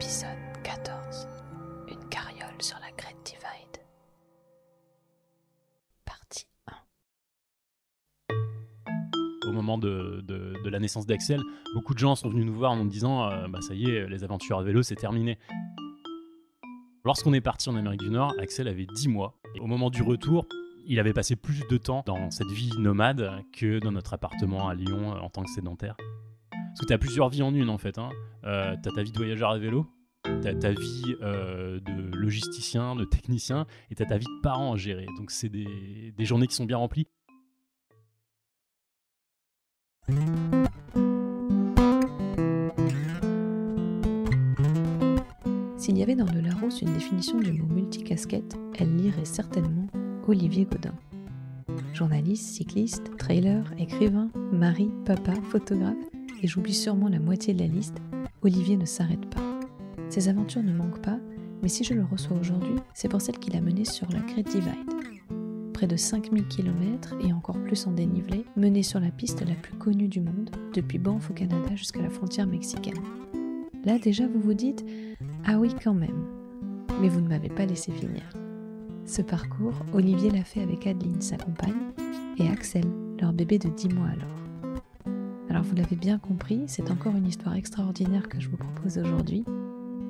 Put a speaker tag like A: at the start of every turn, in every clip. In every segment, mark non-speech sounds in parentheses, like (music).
A: Épisode 14 Une carriole sur la Great Divide. Partie 1
B: Au moment de, la naissance d'Axel, beaucoup de gens sont venus nous voir en nous disant euh, bah, ça y est, les aventures à vélo, c'est terminé. Lorsqu'on est parti en Amérique du Nord, Axel avait 10 mois. Au moment du retour, il avait passé plus de temps dans cette vie nomade que dans notre appartement à Lyon euh, en tant que sédentaire. Parce que tu as plusieurs vies en une en fait. Hein. Euh, tu as ta vie de voyageur à vélo, tu as ta vie euh, de logisticien, de technicien, et tu as ta vie de parent à gérer. Donc c'est des, des journées qui sont bien remplies.
A: S'il y avait dans le Larousse une définition du mot multicasquette, elle lirait certainement Olivier Godin. Journaliste, cycliste, trailer, écrivain, mari, papa, photographe, et j'oublie sûrement la moitié de la liste, Olivier ne s'arrête pas. Ses aventures ne manquent pas, mais si je le reçois aujourd'hui, c'est pour celle qu'il a menée sur la Great Divide. Près de 5000 km et encore plus en dénivelé, menée sur la piste la plus connue du monde, depuis Banff au Canada jusqu'à la frontière mexicaine. Là déjà vous vous dites Ah oui quand même. Mais vous ne m'avez pas laissé finir. Ce parcours, Olivier l'a fait avec Adeline, sa compagne, et Axel, leur bébé de 10 mois alors. Alors vous l'avez bien compris, c'est encore une histoire extraordinaire que je vous propose aujourd'hui.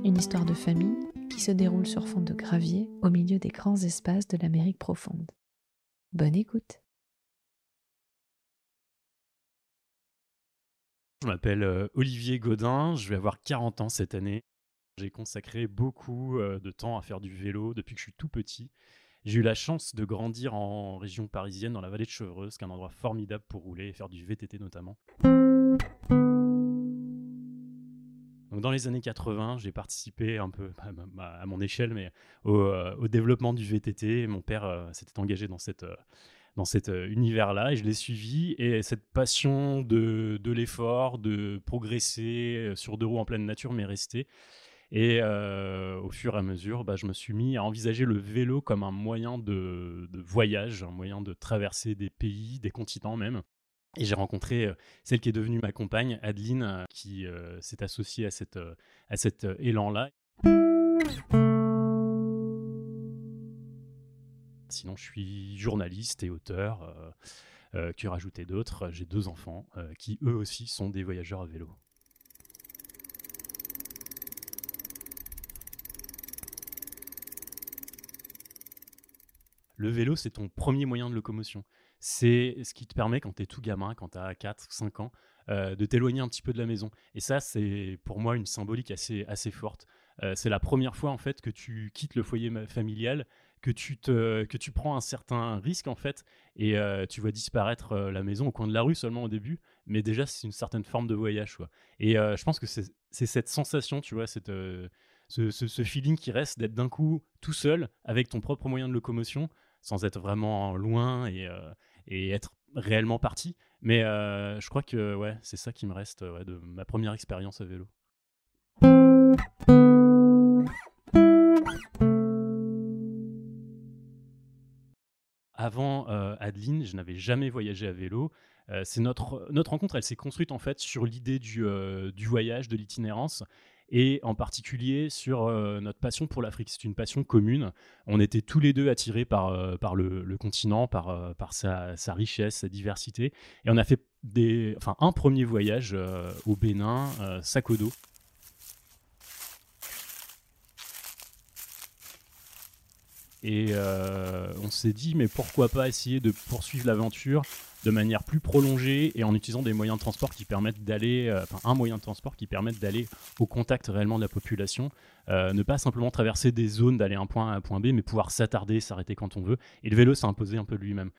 A: Une histoire de famille qui se déroule sur fond de gravier au milieu des grands espaces de l'Amérique profonde. Bonne écoute
B: Je m'appelle euh, Olivier Godin, je vais avoir 40 ans cette année. J'ai consacré beaucoup euh, de temps à faire du vélo depuis que je suis tout petit. J'ai eu la chance de grandir en région parisienne, dans la vallée de Chevreuse, qui est un endroit formidable pour rouler et faire du VTT notamment. Dans les années 80, j'ai participé un peu à, ma- à mon échelle, mais au, euh, développement du VTT. Mon père euh, s'était engagé dans cette, euh, dans cet univers-là et je l'ai suivi. Et cette passion de, de l'effort, de progresser sur deux roues en pleine nature m'est restée. Et au fur et à mesure, bah, je me suis mis à envisager le vélo comme un moyen de, de voyage, un moyen de traverser des pays, des continents même. Et j'ai rencontré euh, celle qui est devenue ma compagne, Adeline, euh, qui euh, s'est associée à, à cet élan-là. Sinon, je suis journaliste et auteur, euh, que rajouter d'autres. J'ai deux enfants qui, eux aussi, sont des voyageurs à vélo. Le vélo, c'est ton premier moyen de locomotion. C'est ce qui te permet, quand tu es tout gamin, quand tu as 4 5 ans, euh, de t'éloigner un petit peu de la maison. Et ça, c'est pour moi une symbolique assez, assez forte. Euh, c'est la première fois en fait que tu quittes le foyer familial, que tu, te, que tu prends un certain risque en fait, et euh, tu vois disparaître la maison au coin de la rue seulement au début, mais déjà c'est une certaine forme de voyage. Quoi. Et je pense que c'est cette sensation, tu vois, cette, ce, ce- feeling qui reste d'être d'un coup tout seul avec ton propre moyen de locomotion, sans être vraiment loin et, et être réellement parti. Mais euh, je crois que ouais, c'est ça qui me reste de ma première expérience à vélo. Avant euh, Adeline, je n'avais jamais voyagé à vélo. Euh, c'est notre, notre rencontre, elle s'est construite en fait sur l'idée du, du voyage, de l'itinérance, et en particulier sur euh, notre passion pour l'Afrique. C'est une passion commune. On était tous les deux attirés par, euh, par le, continent, par, euh, par sa, sa richesse, sa diversité, et on a fait des, enfin, un premier voyage au Bénin, dos. Et on s'est dit, mais pourquoi pas essayer de poursuivre l'aventure de manière plus prolongée et en utilisant des moyens de transport qui permettent d'aller, euh, un moyen de transport qui permette d'aller au contact réellement de la population, euh, ne pas simplement traverser des zones, d'aller d'un point A à un point B, mais pouvoir s'attarder, s'arrêter quand on veut. Et le vélo s'est imposé un peu lui-même.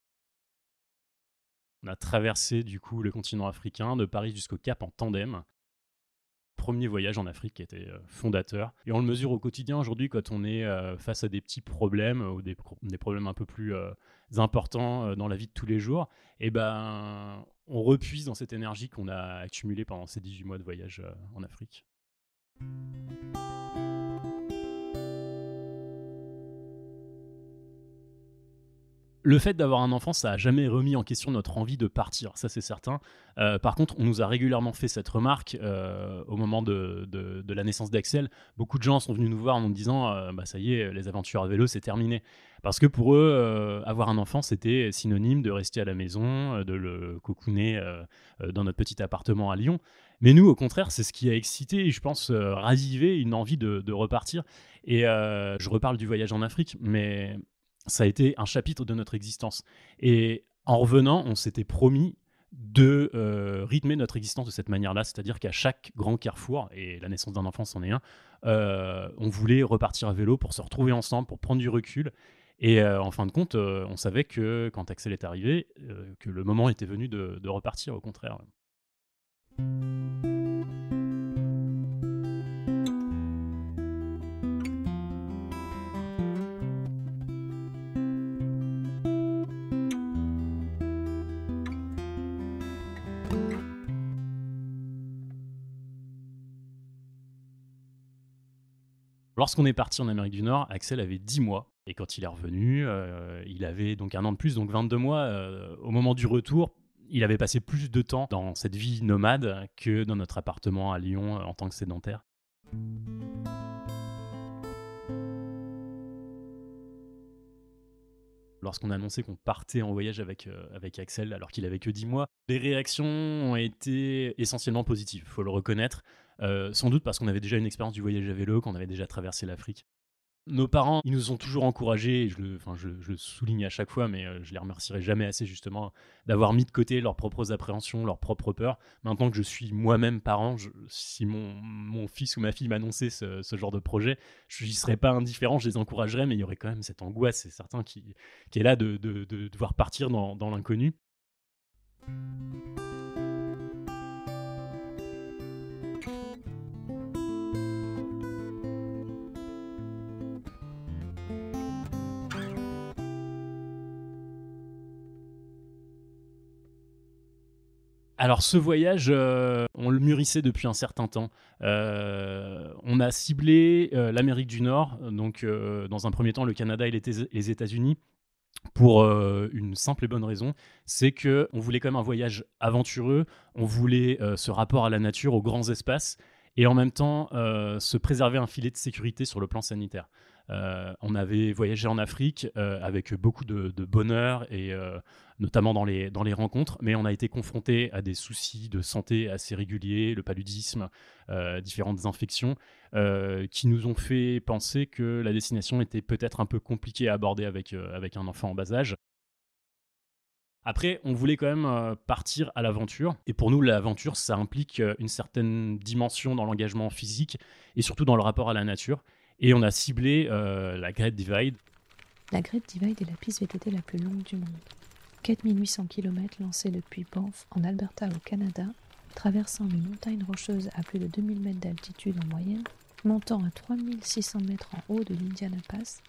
B: On a traversé du coup le continent africain, de Paris jusqu'au Cap en tandem. Premier voyage en Afrique qui était euh, fondateur. Et on le mesure au quotidien aujourd'hui quand on est euh, face à des petits problèmes ou des, des problèmes un peu plus euh, importants dans la vie de tous les jours. Et ben, on repuise dans cette énergie qu'on a accumulée pendant ces 18 mois de voyage en Afrique. Le fait d'avoir un enfant, ça a jamais remis en question notre envie de partir, ça c'est certain. Euh, par contre, on nous a régulièrement fait cette remarque euh, au moment de, la naissance d'Axel. Beaucoup de gens sont venus nous voir en nous disant euh, bah, ça y est, les aventures à vélo, c'est terminé. Parce que pour eux, avoir un enfant, c'était synonyme de rester à la maison, de le cocooner dans notre petit appartement à Lyon. Mais nous, au contraire, c'est ce qui a excité je pense ravivé une envie de, de repartir. Et je reparle du voyage en Afrique, mais ça a été un chapitre de notre existence. Et en revenant, on s'était promis de euh, rythmer notre existence de cette manière-là, c'est-à-dire qu'à chaque grand carrefour, et la naissance d'un enfant c'en est un, euh, on voulait repartir à vélo pour se retrouver ensemble, pour prendre du recul. Et euh, en fin de compte, on savait que quand Axel est arrivé, que le moment était venu de, de repartir, au contraire. Lorsqu'on est parti en Amérique du Nord, Axel avait 10 mois. Et quand il est revenu, euh, il avait donc un an de plus, donc 22 mois. Euh, au moment du retour, il avait passé plus de temps dans cette vie nomade que dans notre appartement à Lyon euh, en tant que sédentaire. Lorsqu'on a annoncé qu'on partait en voyage avec, avec Axel alors qu'il avait que 10 mois, les réactions ont été essentiellement positives, il faut le reconnaître. Euh, sans doute parce qu'on avait déjà une expérience du voyage à vélo, qu'on avait déjà traversé l'Afrique. Nos parents, ils nous ont toujours encouragés, je le, enfin, je, souligne à chaque fois, mais euh, je les remercierai jamais assez justement d'avoir mis de côté leurs propres appréhensions, leurs propres peurs. Maintenant que je suis moi-même parent, si mon, fils ou ma fille m'annonçait ce, genre de projet, je n'y serais pas indifférent, je les encouragerais, mais il y aurait quand même cette angoisse, c'est certain, qui, est là de, de, de devoir partir dans l'inconnu. Alors ce voyage, euh, on le mûrissait depuis un certain temps. Euh, on a ciblé euh, l'Amérique du Nord, donc dans un premier temps le Canada et les, États-Unis, pour une simple et bonne raison, c'est que on voulait quand même un voyage aventureux, on voulait ce rapport à la nature, aux grands espaces, et en même temps se préserver un filet de sécurité sur le plan sanitaire. Euh, on avait voyagé en Afrique euh, avec beaucoup de, bonheur et euh, notamment dans les, dans les rencontres, mais on a été confronté à des soucis de santé assez réguliers, le paludisme, différentes infections, qui nous ont fait penser que la destination était peut-être un peu compliquée à aborder avec, avec un enfant en bas âge. Après, on voulait quand même partir à l'aventure. Et pour nous, l'aventure, ça implique une certaine dimension dans l'engagement physique et surtout dans le rapport à la nature. Et on a ciblé euh, la Great Divide.
A: La Great Divide est la piste VTT la plus longue du monde. 4800 km lancés depuis Banff en Alberta au Canada, traversant une montagne rocheuse à plus de 2000 mètres d'altitude en moyenne, montant à 3600 mètres en haut de l'Indiana Pass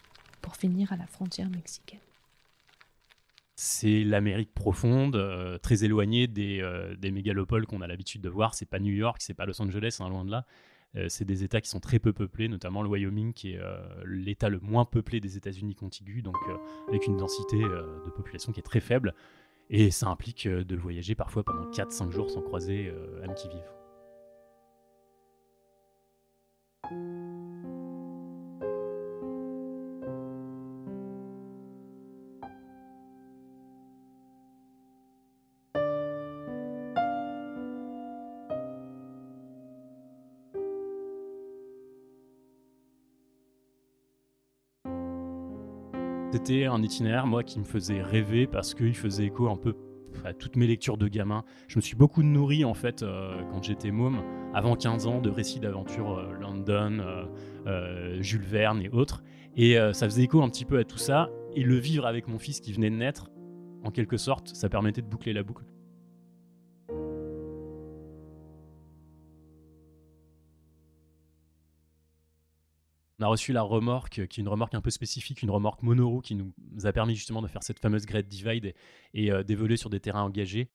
A: pour finir à la frontière mexicaine.
B: C'est l'Amérique profonde, euh, très éloignée des, euh, des mégalopoles qu'on a l'habitude de voir. C'est pas New York, c'est pas Los Angeles, hein, loin de là. Euh, c'est des États qui sont très peu peuplés, notamment le Wyoming, qui est l'État le moins peuplé des États-Unis contigus, donc avec une densité de population qui est très faible. Et ça implique de voyager parfois pendant 4-5 jours sans croiser âme qui vive. C'était un itinéraire, moi, qui me faisait rêver parce qu'il faisait écho un peu à toutes mes lectures de gamin. Je me suis beaucoup nourri, en fait, euh, quand j'étais môme, avant 15 ans, de récits d'aventures euh, London, euh, Jules Verne et autres. Et ça faisait écho un petit peu à tout ça. Et le vivre avec mon fils qui venait de naître, en quelque sorte, ça permettait de boucler la boucle. On a reçu la remorque, qui est une remorque un peu spécifique, une remorque monoroue qui nous a permis justement de faire cette fameuse Great Divide et, euh, d'évoluer sur des terrains engagés.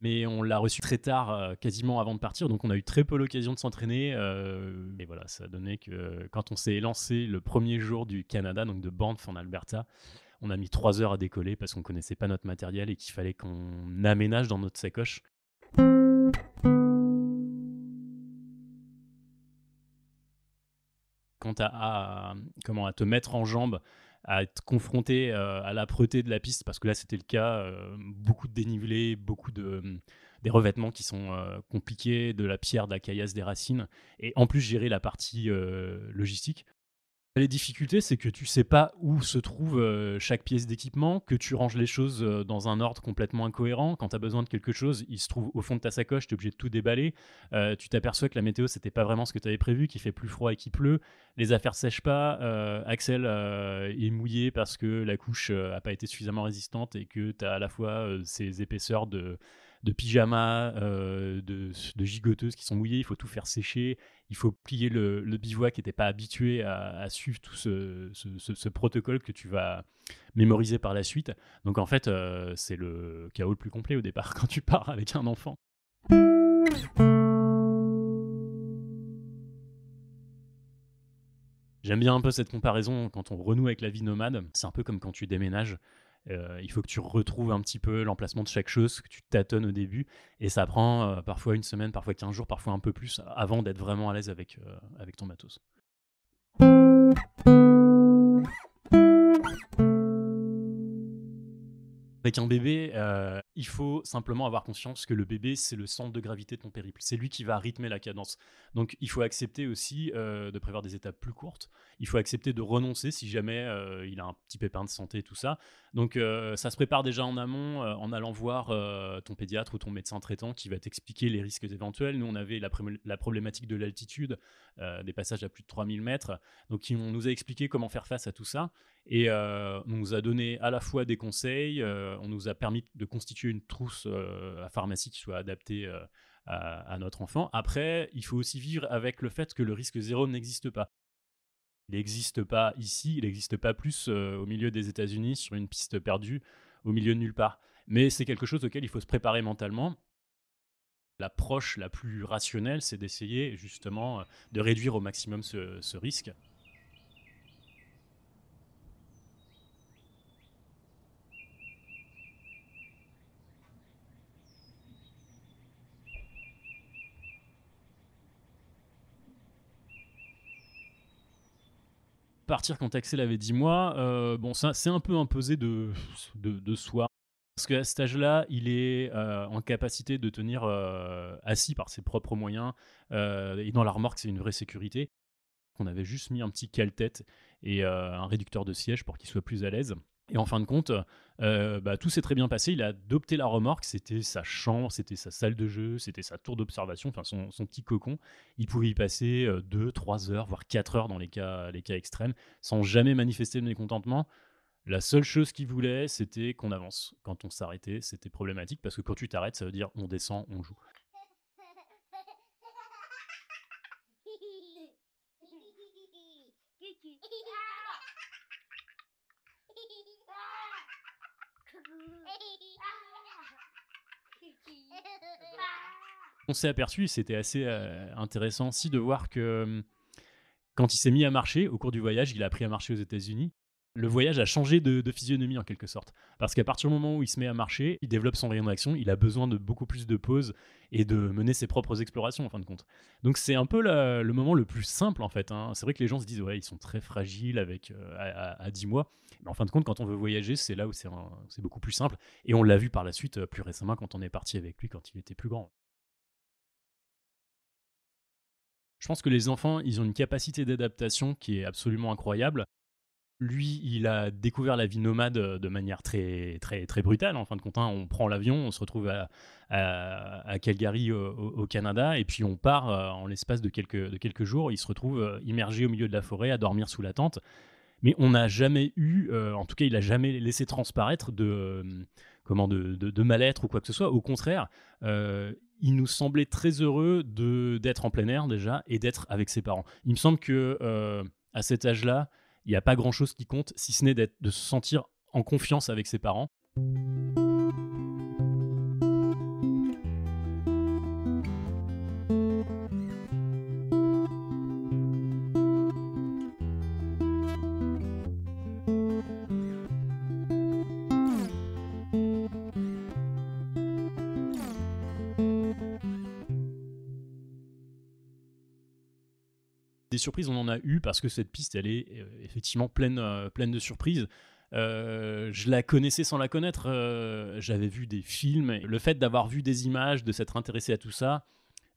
B: Mais on l'a reçu très tard, euh, quasiment avant de partir, donc on a eu très peu l'occasion de s'entraîner. Euh, et voilà, ça a donné que quand on s'est lancé le premier jour du Canada, donc de Banff en Alberta, On a mis trois heures à décoller parce qu'on connaissait pas notre matériel et qu'il fallait qu'on aménage dans notre sacoche. À, comment, à te mettre en jambe, à être confronté euh, à l'âpreté de la piste, parce que là c'était le cas, euh, beaucoup de dénivelé, beaucoup de des revêtements qui sont euh, compliqués, de la pierre, de la caillasse, des racines, et en plus gérer la partie logistique. Les difficultés, c'est que tu sais pas où se trouve euh, chaque pièce d'équipement, que tu ranges les choses euh, dans un ordre complètement incohérent. Quand tu as besoin de quelque chose, il se trouve au fond de ta sacoche, tu es obligé de tout déballer. Euh, tu t'aperçois que la météo, c'était pas vraiment ce que tu avais prévu, qu'il fait plus froid et qu'il pleut. Les affaires sèchent pas. Axel est mouillé parce que la couche a pas été suffisamment résistante et que tu as à la fois ces épaisseurs de de pyjamas, euh, de, gigoteuses qui sont mouillées, il faut tout faire sécher, il faut plier le, bivouac qui n'était pas habitué à, suivre tout ce, protocole que tu vas mémoriser par la suite. Donc en fait, euh, c'est le chaos le plus complet au départ (laughs) quand tu pars avec un enfant. J'aime bien un peu cette comparaison quand on renoue avec la vie nomade. C'est un peu comme quand tu déménages. Euh, il faut que tu retrouves un petit peu l'emplacement de chaque chose, que tu tâtonnes au début. Et ça prend euh, parfois une semaine, parfois 15 jours, parfois un peu plus avant d'être vraiment à l'aise avec, euh, avec ton matos. Avec un bébé, il faut simplement avoir conscience que le bébé, c'est le centre de gravité de ton périple. C'est lui qui va rythmer la cadence. Donc il faut accepter aussi euh, de prévoir des étapes plus courtes. Il faut accepter de renoncer si jamais euh, il a un petit pépin de santé et tout ça. Donc ça se prépare déjà en amont en allant voir ton pédiatre ou ton médecin traitant qui va t'expliquer les risques éventuels. Nous, on avait la, la problématique de l'altitude, des passages à plus de 3000 mètres. Donc on nous a expliqué comment faire face à tout ça. Et on nous a donné à la fois des conseils, on nous a permis de constituer une trousse euh, à pharmacie qui soit adaptée euh, à, notre enfant. Après, il faut aussi vivre avec le fait que le risque zéro n'existe pas. Il n'existe pas ici, il n'existe pas plus euh, au milieu des États-Unis sur une piste perdue, au milieu de nulle part. Mais c'est quelque chose auquel il faut se préparer mentalement. L'approche la plus rationnelle, c'est d'essayer justement de réduire au maximum ce risque. Partir quand Axel avait 10 mois, euh, bon, c'est un peu imposé de, soi. Parce qu'à cet âge-là, il est euh, en capacité de tenir euh, assis par ses propres moyens. et dans la remorque, c'est une vraie sécurité. On avait juste mis un petit cale-tête et un réducteur de siège pour qu'il soit plus à l'aise. Et en fin de compte, euh, bah, tout s'est très bien passé. Il a adopté la remorque. C'était sa chambre, c'était sa salle de jeu, c'était sa tour d'observation, enfin son, petit cocon. Il pouvait y passer 2, euh, 3 heures, voire 4 heures dans les cas, les cas extrêmes, sans jamais manifester de mécontentement. La seule chose qu'il voulait, c'était qu'on avance. Quand on s'arrêtait, c'était problématique parce que quand tu t'arrêtes, ça veut dire on descend, on joue. (laughs) On s'est aperçu, c'était assez euh, intéressant aussi de voir que hum, quand il s'est mis à marcher au cours du voyage, il a appris à marcher aux États-Unis. Le voyage a changé de, physionomie en quelque sorte. Parce qu'à partir du moment où il se met à marcher, il développe son rayon d'action, il a besoin de beaucoup plus de pauses et de mener ses propres explorations en fin de compte. Donc c'est un peu le moment le plus simple en fait. Hein. C'est vrai que les gens se disent ouais ils sont très fragiles euh, à, 10 mois. Mais en fin de compte quand on veut voyager c'est là où c'est beaucoup plus simple. Et on l'a vu par la suite euh, plus récemment quand on est parti avec lui quand il était plus grand. Je pense que les enfants, ils ont une capacité d'adaptation qui est absolument incroyable. Lui, il a découvert la vie nomade euh, de manière très, très, très brutale. En fin de compte, hein. on prend l'avion, on se retrouve à, Calgary au, Canada, et puis on part euh, en l'espace de quelques, jours. Il se retrouve euh, immergé au milieu de la forêt, à dormir sous la tente. Mais on n'a jamais eu, en tout cas, il n'a jamais laissé transparaître de, comment, de, mal-être ou quoi que ce soit. Au contraire, il nous semblait très heureux d'être en plein air déjà et d'être avec ses parents. Il me semble que à cet âge-là, il n'y a pas grand-chose qui compte, si ce n'est de se sentir en confiance avec ses parents. Des surprises, on en a eu parce que cette piste, elle est euh, effectivement pleine, euh, pleine de surprises. Euh, je la connaissais sans la connaître. J'avais vu des films. Le fait d'avoir vu des images, de s'être intéressé à tout ça,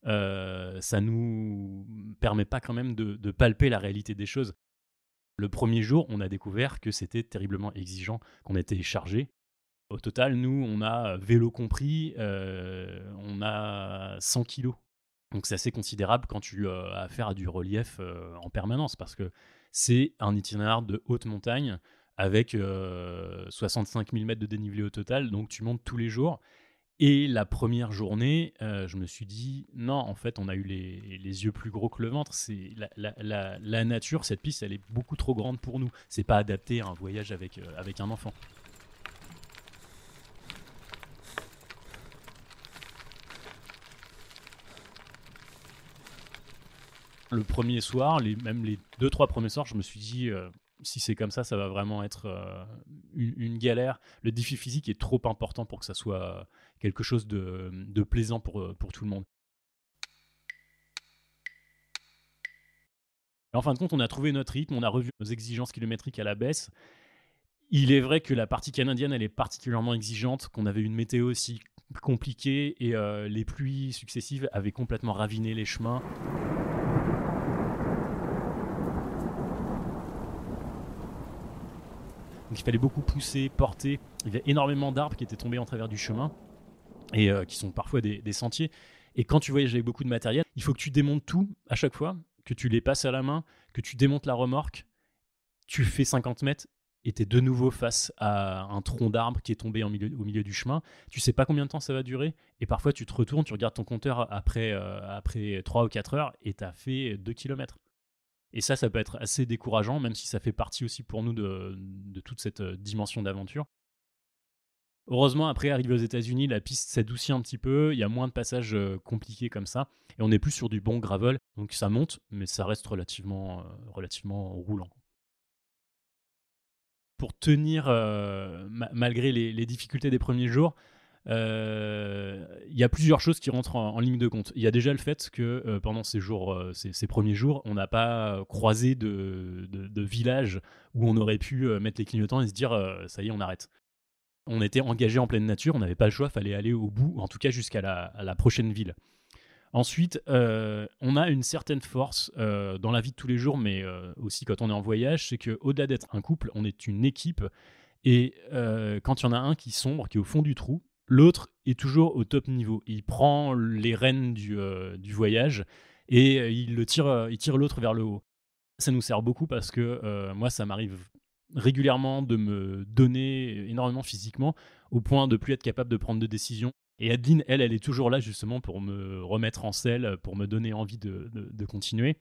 B: ça nous permet pas quand même de, de, palper la réalité des choses. Le premier jour, on a découvert que c'était terriblement exigeant, qu'on était chargé. Au total, nous, on a vélo compris, on a 100 kilos donc c'est assez considérable quand tu as affaire à du relief en permanence parce que c'est un itinéraire de haute montagne avec 65 000 mètres de dénivelé au total, donc tu montes tous les jours. Et la première journée, je me suis dit, non, en fait, on a eu les, yeux plus gros que le ventre. C'est la, nature, cette piste, elle est beaucoup trop grande pour nous. C'est pas adapté à un voyage avec, avec un enfant. Le premier soir, les, même les deux, trois premiers soirs, je me suis dit, euh, si c'est comme ça, ça va vraiment être euh, une, galère. Le défi physique est trop important pour que ça soit quelque chose de, plaisant pour, euh, pour tout le monde. en fin de compte, on a trouvé notre rythme, on a revu nos exigences kilométriques à la baisse. Il est vrai que la partie canadienne, elle est particulièrement exigeante, qu'on avait une météo aussi compliquée et les pluies successives avaient complètement raviné les chemins. Donc il fallait beaucoup pousser, porter. Il y avait énormément d'arbres qui étaient tombés en travers du chemin et euh, qui sont parfois des, sentiers. Et quand tu voyages avec beaucoup de matériel, il faut que tu démontes tout à chaque fois, que tu les passes à la main, que tu démontes la remorque. Tu fais 50 mètres et tu es de nouveau face à un tronc d'arbre qui est tombé au milieu, du chemin. Tu sais pas combien de temps ça va durer. Et parfois, tu te retournes, tu regardes ton compteur après, euh, après 3 ou 4 heures et tu as fait 2 km. Et ça, ça peut être assez décourageant, même si ça fait partie aussi pour nous de, toute cette euh, dimension d'aventure. Heureusement, après, arrivé aux États-Unis, la piste s'adoucit un petit peu, il y a moins de passages euh, compliqués comme ça, et on est plus sur du bon gravel, donc ça monte, mais ça reste relativement, euh, relativement roulant. Pour tenir, malgré les, difficultés des premiers jours, il y a plusieurs choses qui rentrent en, ligne de compte. Il y a déjà le fait que euh, pendant ces jours, euh, ces, premiers jours, on n'a pas croisé de, village où on aurait pu mettre les clignotants et se dire ça y est, on arrête. On était engagé en pleine nature, on n'avait pas le choix, fallait aller au bout, en tout cas jusqu'à la, la, prochaine ville. Ensuite, on a une certaine force dans la vie de tous les jours, mais aussi quand on est en voyage, c'est qu'au-delà d'être un couple, on est une équipe. Et quand il y en a un qui sombre, qui est au fond du trou, L'autre est toujours au top niveau. Il prend les rênes du, euh, voyage et euh, il le tire, euh, il tire l'autre vers le haut. Ça nous sert beaucoup parce que moi, ça m'arrive régulièrement de me donner énormément physiquement au point de plus être capable de prendre de décisions. Et Adeline, elle, elle est toujours là justement pour me remettre en selle, pour me donner envie de, continuer.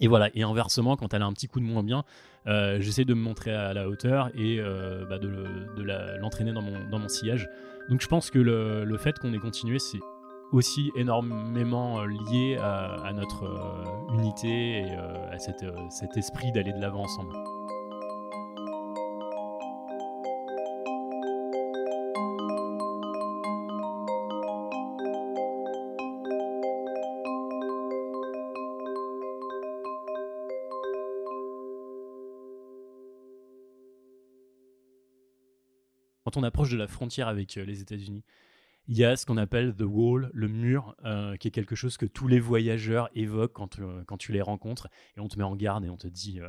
B: Et voilà, et inversement, quand elle a un petit coup de moins bien, j'essaie de me montrer à la hauteur et bah, de, l'entraîner dans, mon, dans mon sillage. Donc je pense que le, fait qu'on ait continué, c'est aussi énormément euh, lié à, notre euh, unité et euh, à cet esprit d'aller de l'avant ensemble. Quand on approche de la frontière avec euh, les États-Unis, il y a ce qu'on appelle the wall, le mur, euh, qui est quelque chose que tous les voyageurs évoquent quand, euh, quand tu les rencontres. Et on te met en garde et on te dit,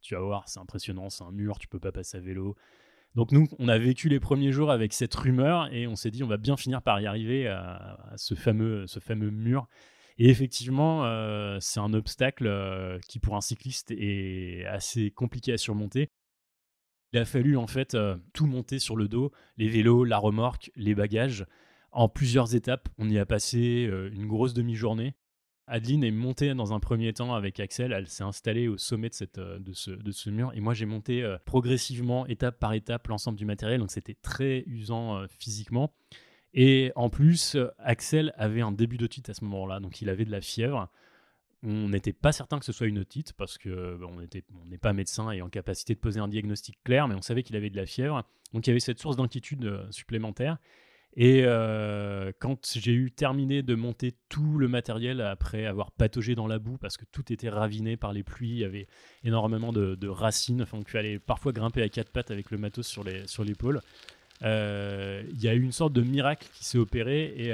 B: tu vas voir, c'est impressionnant, c'est un mur, tu peux pas passer à vélo. Donc nous, on a vécu les premiers jours avec cette rumeur et on s'est dit, on va bien finir par y arriver à, ce, fameux, ce fameux mur. Et effectivement, c'est un obstacle qui pour un cycliste est assez compliqué à surmonter. Il a fallu en fait euh, tout monter sur le dos, les vélos, la remorque, les bagages, en plusieurs étapes. On y a passé euh, une grosse demi-journée. Adeline est montée dans un premier temps avec Axel, elle s'est installée au sommet de, euh, de, ce, mur et moi j'ai monté progressivement, étape par étape, l'ensemble du matériel, donc c'était très usant physiquement. Et en plus, Axel avait un début d'otite à ce moment-là, donc il avait de la fièvre. On n'était pas certain que ce soit une otite parce que on n'est pas médecin et en capacité de poser un diagnostic clair, mais on savait qu'il avait de la fièvre. Donc il y avait cette source d'inquiétude euh, supplémentaire. Et euh, quand j'ai eu terminé de monter tout le matériel après avoir pataugé dans la boue parce que tout était raviné par les pluies, il y avait énormément de, racines, enfin, il fallait parfois grimper à quatre pattes avec le matos sur l'épaule. Euh, il y a eu une sorte de miracle qui s'est opéré et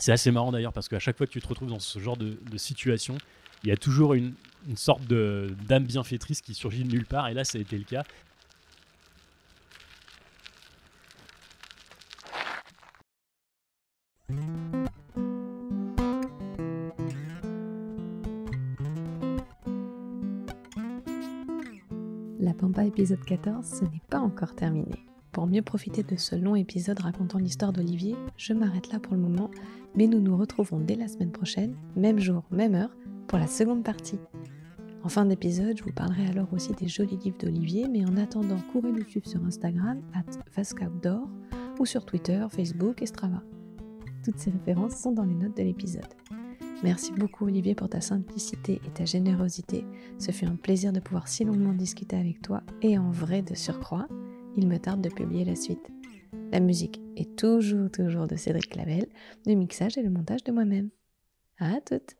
B: c'est assez marrant d'ailleurs parce qu'à chaque fois que tu te retrouves dans ce genre de, situation, il y a toujours une, une sorte d'âme bienfaitrice qui surgit de nulle part et là ça a été le cas.
A: La Pampa épisode 14, ce n'est pas encore terminé. Pour mieux profiter de ce long épisode racontant l'histoire d'Olivier, je m'arrête là pour le moment, mais nous nous retrouvons dès la semaine prochaine, même jour, même heure, pour la seconde partie. En fin d'épisode, je vous parlerai alors aussi des jolis livres d'Olivier, mais en attendant, courez nous suivre sur Instagram, at ou sur Twitter, Facebook et Strava. Toutes ces références sont dans les notes de l'épisode. Merci beaucoup Olivier pour ta simplicité et ta générosité. Ce fut un plaisir de pouvoir si longuement discuter avec toi et en vrai de surcroît il me tarde de publier la suite. La musique est toujours, toujours de Cédric Clavel, le mixage et le montage de moi-même. À toutes!